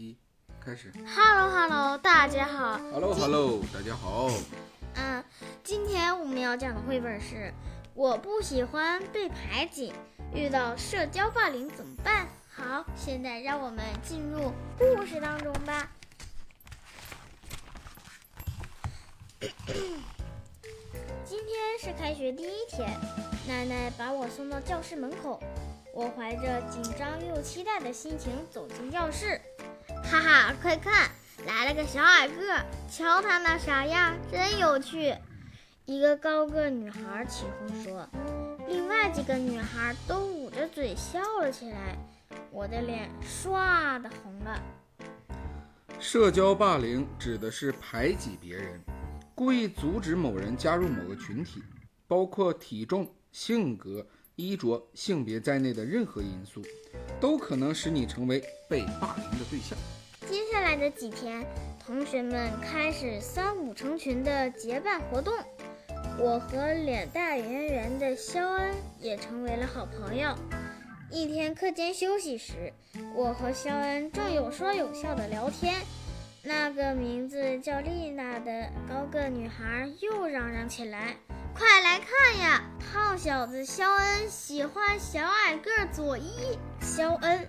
一，开始。Hello Hello，大家好。Hello Hello，大家好。嗯，今天我们要讲的绘本是《我不喜欢被排挤，遇到社交霸凌怎么办》。好，现在让我们进入故事当中吧。今天是开学第一天，奶奶把我送到教室门口，我怀着紧张又期待的心情走进教室。哈哈，快看，来了个小矮个，瞧他那傻样，真有趣。一个高个女孩起哄说，另外几个女孩都捂着嘴笑了起来，我的脸唰的红了。社交霸凌指的是排挤别人，故意阻止某人加入某个群体，包括体重、性格、衣着、性别在内的任何因素，都可能使你成为被霸凌的对象。接下来的几天，同学们开始三五成群的结伴活动，我和脸大圆圆的肖恩也成为了好朋友。一天课间休息时，我和肖恩正有说有笑的聊天，那个名字叫丽娜的高个女孩又嚷嚷起来：“快来看呀，胖小子肖恩喜欢小矮个佐伊。”肖恩，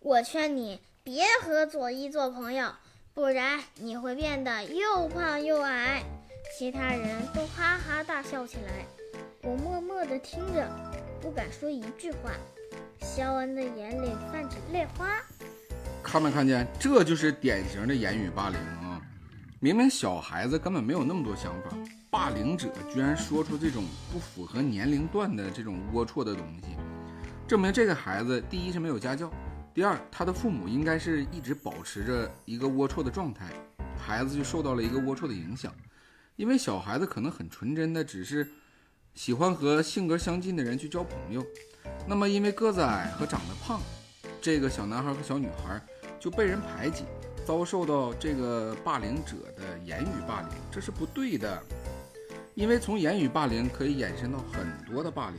我劝你。别和佐伊做朋友，不然你会变得又胖又矮。其他人都哈哈大笑起来，我默默地听着，不敢说一句话。肖恩的眼里泛起泪花。看没看见？这就是典型的言语霸凌啊！明明小孩子根本没有那么多想法，霸凌者居然说出这种不符合年龄段的这种龌龊的东西，证明这个孩子第一是没有家教。第二，他的父母应该是一直保持着一个龌龊的状态，孩子就受到了一个龌龊的影响。因为小孩子可能很纯真的，只是喜欢和性格相近的人去交朋友。那么因为个子矮和长得胖，这个小男孩和小女孩就被人排挤，遭受到这个霸凌者的言语霸凌，这是不对的。因为从言语霸凌可以衍生到很多的霸凌。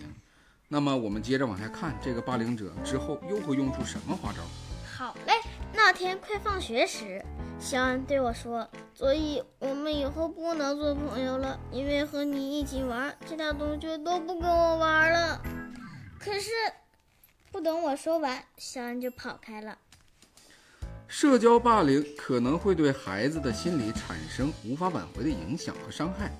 那么我们接着往下看，这个霸凌者之后又会用出什么花招？好嘞，那天快放学时，肖恩对我说：“所以我们以后不能做朋友了，因为和你一起玩，其他同学都不跟我玩了。”可是，不等我说完，肖恩就跑开了。社交霸凌可能会对孩子的心理产生无法挽回的影响和伤害，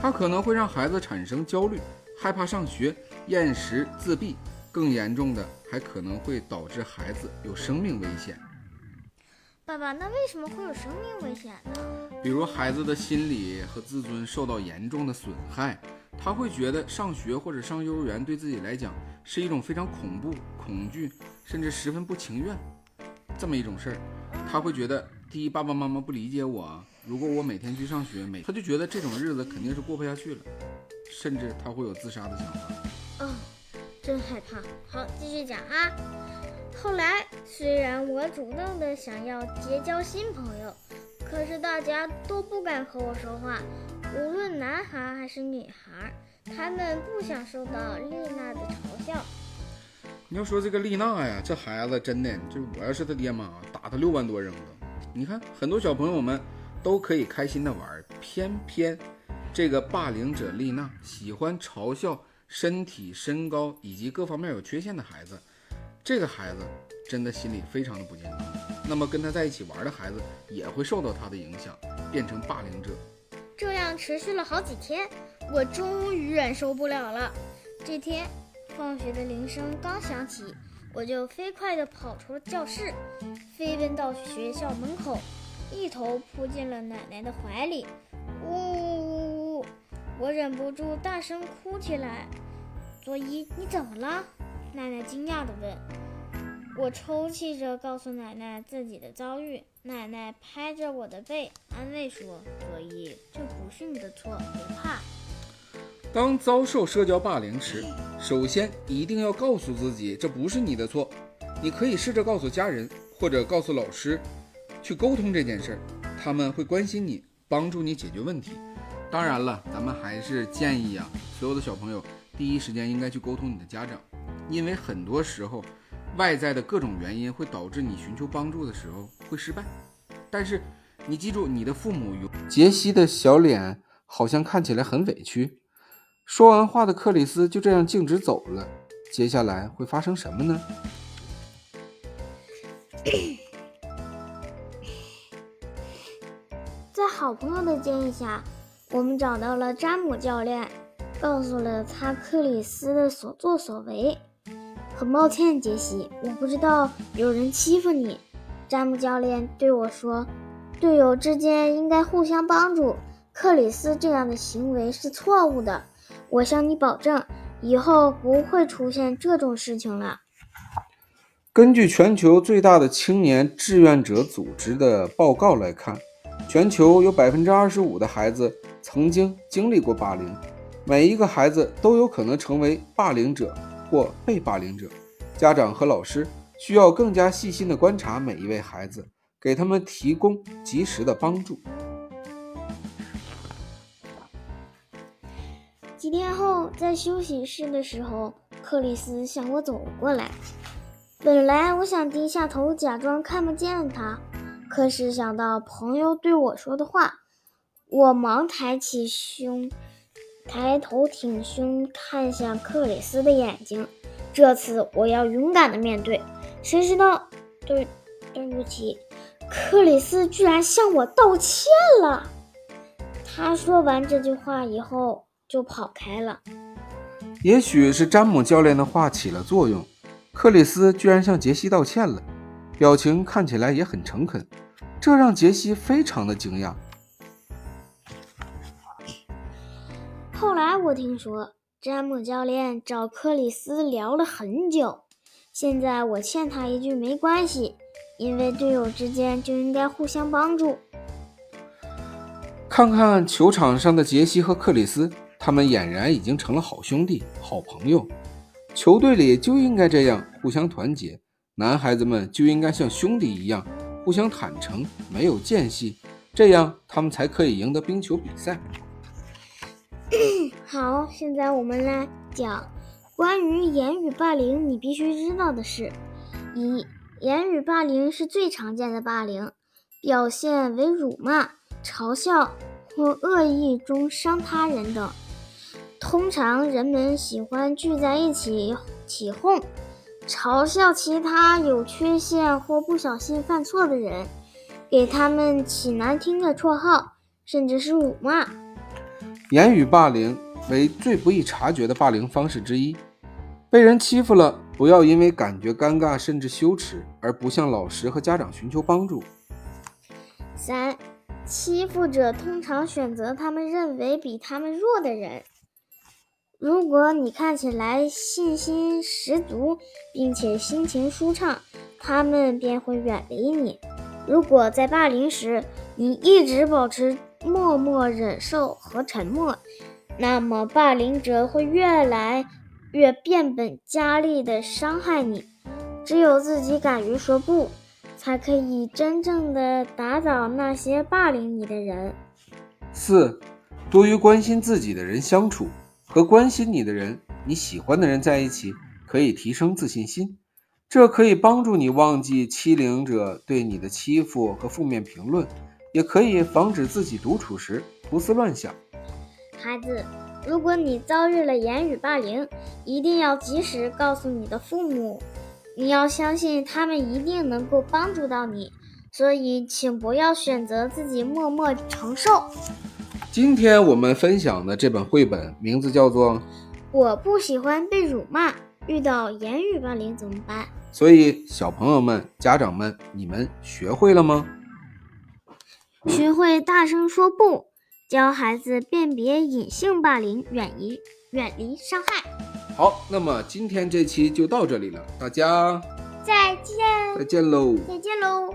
它可能会让孩子产生焦虑、害怕上学。厌食、自闭，更严重的还可能会导致孩子有生命危险。爸爸，那为什么会有生命危险呢？比如孩子的心理和自尊受到严重的损害，他会觉得上学或者上幼儿园对自己来讲是一种非常恐怖、恐惧，甚至十分不情愿这么一种事儿。他会觉得，第一，爸爸妈妈不理解我，如果我每天去上学，每他就觉得这种日子肯定是过不下去了，甚至他会有自杀的想法。哦，真害怕。好，继续讲啊。后来，虽然我主动的想要结交新朋友，可是大家都不敢和我说话，无论男孩还是女孩，他们不想受到丽娜的嘲笑。你要说这个丽娜呀，这孩子真的，这我要是他爹妈，打他六万多扔了。你看，很多小朋友们都可以开心的玩，偏偏这个霸凌者丽娜喜欢嘲笑。身体、身高以及各方面有缺陷的孩子，这个孩子真的心理非常的不健康。那么跟他在一起玩的孩子也会受到他的影响，变成霸凌者。这样持续了好几天，我终于忍受不了了。这天，放学的铃声刚响起，我就飞快地跑出了教室，飞奔到学校门口，一头扑进了奶奶的怀里。呜呜呜！我忍不住大声哭起来。佐伊，你怎么了？奶奶惊讶地问。我抽泣着告诉奶奶自己的遭遇。奶奶拍着我的背，安慰说：“佐伊，这不是你的错，别怕。”当遭受社交霸凌时，首先一定要告诉自己这不是你的错。你可以试着告诉家人或者告诉老师，去沟通这件事儿，他们会关心你，帮助你解决问题。当然了，咱们还是建议啊，所有的小朋友第一时间应该去沟通你的家长，因为很多时候外在的各种原因会导致你寻求帮助的时候会失败。但是你记住，你的父母有杰西的小脸好像看起来很委屈。说完话的克里斯就这样径直走了。接下来会发生什么呢？在好朋友的建议下，我们找到了詹姆教练，告诉了他克里斯的所作所为。很抱歉，杰西，我不知道有人欺负你。詹姆教练对我说：“队友之间应该互相帮助。克里斯这样的行为是错误的。我向你保证，以后不会出现这种事情了。”根据全球最大的青年志愿者组织的报告来看。全球有百分之二十五的孩子曾经经历过霸凌，每一个孩子都有可能成为霸凌者或被霸凌者。家长和老师需要更加细心地观察每一位孩子，给他们提供及时的帮助。几天后，在休息室的时候，克里斯向我走过来。本来我想低下头，假装看不见他。可是想到朋友对我说的话，我忙抬起胸，抬头挺胸看向克里斯的眼睛。这次我要勇敢的面对。谁知道，对，对不起，克里斯居然向我道歉了。他说完这句话以后就跑开了。也许是詹姆教练的话起了作用，克里斯居然向杰西道歉了，表情看起来也很诚恳。这让杰西非常的惊讶。后来我听说，詹姆教练找克里斯聊了很久。现在我欠他一句没关系，因为队友之间就应该互相帮助。看看球场上的杰西和克里斯，他们俨然已经成了好兄弟、好朋友。球队里就应该这样互相团结，男孩子们就应该像兄弟一样。互相坦诚，没有间隙，这样他们才可以赢得冰球比赛。好，现在我们来讲关于言语霸凌你必须知道的事。一、言语霸凌是最常见的霸凌，表现为辱骂、嘲笑或恶意中伤他人等。通常人们喜欢聚在一起起哄。嘲笑其他有缺陷或不小心犯错的人，给他们起难听的绰号，甚至是辱骂。言语霸凌为最不易察觉的霸凌方式之一。被人欺负了，不要因为感觉尴尬甚至羞耻而不向老师和家长寻求帮助。三，欺负者通常选择他们认为比他们弱的人。如果你看起来信心十足，并且心情舒畅，他们便会远离你。如果在霸凌时你一直保持默默忍受和沉默，那么霸凌者会越来越变本加厉地伤害你。只有自己敢于说不，才可以真正的打倒那些霸凌你的人。四，多与关心自己的人相处。和关心你的人、你喜欢的人在一起，可以提升自信心。这可以帮助你忘记欺凌者对你的欺负和负面评论，也可以防止自己独处时胡思乱想。孩子，如果你遭遇了言语霸凌，一定要及时告诉你的父母。你要相信他们一定能够帮助到你，所以请不要选择自己默默承受。今天我们分享的这本绘本名字叫做《我不喜欢被辱骂，遇到言语霸凌怎么办？》所以，小朋友们、家长们，你们学会了吗？学会大声说不，教孩子辨别隐性霸凌，远离远离伤害。好，那么今天这期就到这里了，大家再见，再见喽，再见喽。